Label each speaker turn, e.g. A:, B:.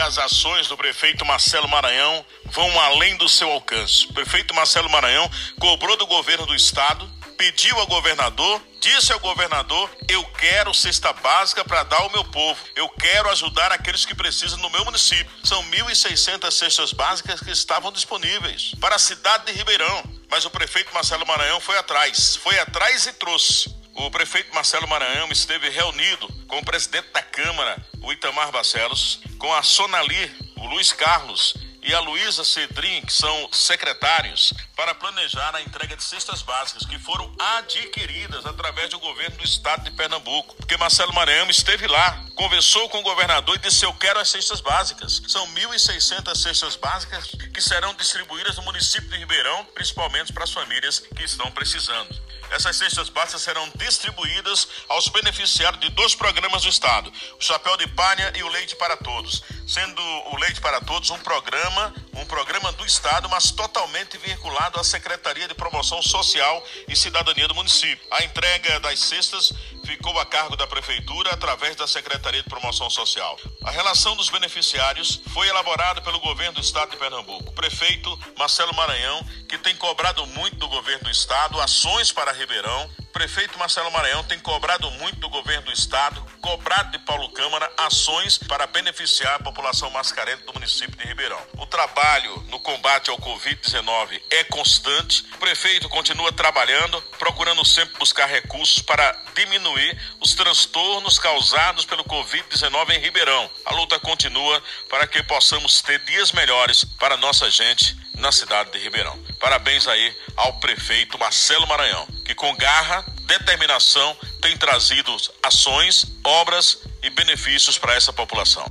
A: as ações do prefeito Marcelo Maranhão vão além do seu alcance. O prefeito Marcelo Maranhão cobrou do governo do estado, pediu ao governador, disse ao governador: Eu quero cesta básica para dar ao meu povo, eu quero ajudar aqueles que precisam no meu município. São 1.600 cestas básicas que estavam disponíveis para a cidade de Ribeirão. Mas o prefeito Marcelo Maranhão foi atrás, foi atrás e trouxe. O prefeito Marcelo Maranhão esteve reunido com o presidente da Câmara, o Itamar Barcelos, com a Sonali, o Luiz Carlos e a Luísa Cedrin, que são secretários, para planejar a entrega de cestas básicas que foram adquiridas através do governo do estado de Pernambuco. Porque Marcelo Maranhão esteve lá, conversou com o governador e disse: Eu quero as cestas básicas. São 1.600 cestas básicas que serão distribuídas no município de Ribeirão, principalmente para as famílias que estão precisando. Essas cestas básicas serão distribuídas aos beneficiários de dois programas do Estado: o Chapéu de Palha e o Leite para Todos, sendo o Leite para Todos um programa, um programa Estado, mas totalmente vinculado à Secretaria de Promoção Social e Cidadania do município. A entrega das cestas ficou a cargo da Prefeitura através da Secretaria de Promoção Social. A relação dos beneficiários foi elaborada pelo governo do Estado de Pernambuco. O prefeito Marcelo Maranhão, que tem cobrado muito do governo do Estado ações para Ribeirão, prefeito Marcelo Maranhão tem cobrado muito do governo do estado, cobrado de Paulo Câmara ações para beneficiar a população mais carente do município de Ribeirão. O trabalho no combate ao Covid-19 é constante. O prefeito continua trabalhando, procurando sempre buscar recursos para diminuir os transtornos causados pelo Covid-19 em Ribeirão. A luta continua para que possamos ter dias melhores para nossa gente na cidade de Ribeirão. Parabéns aí ao prefeito Marcelo Maranhão, que com garra, determinação tem trazido ações, obras e benefícios para essa população.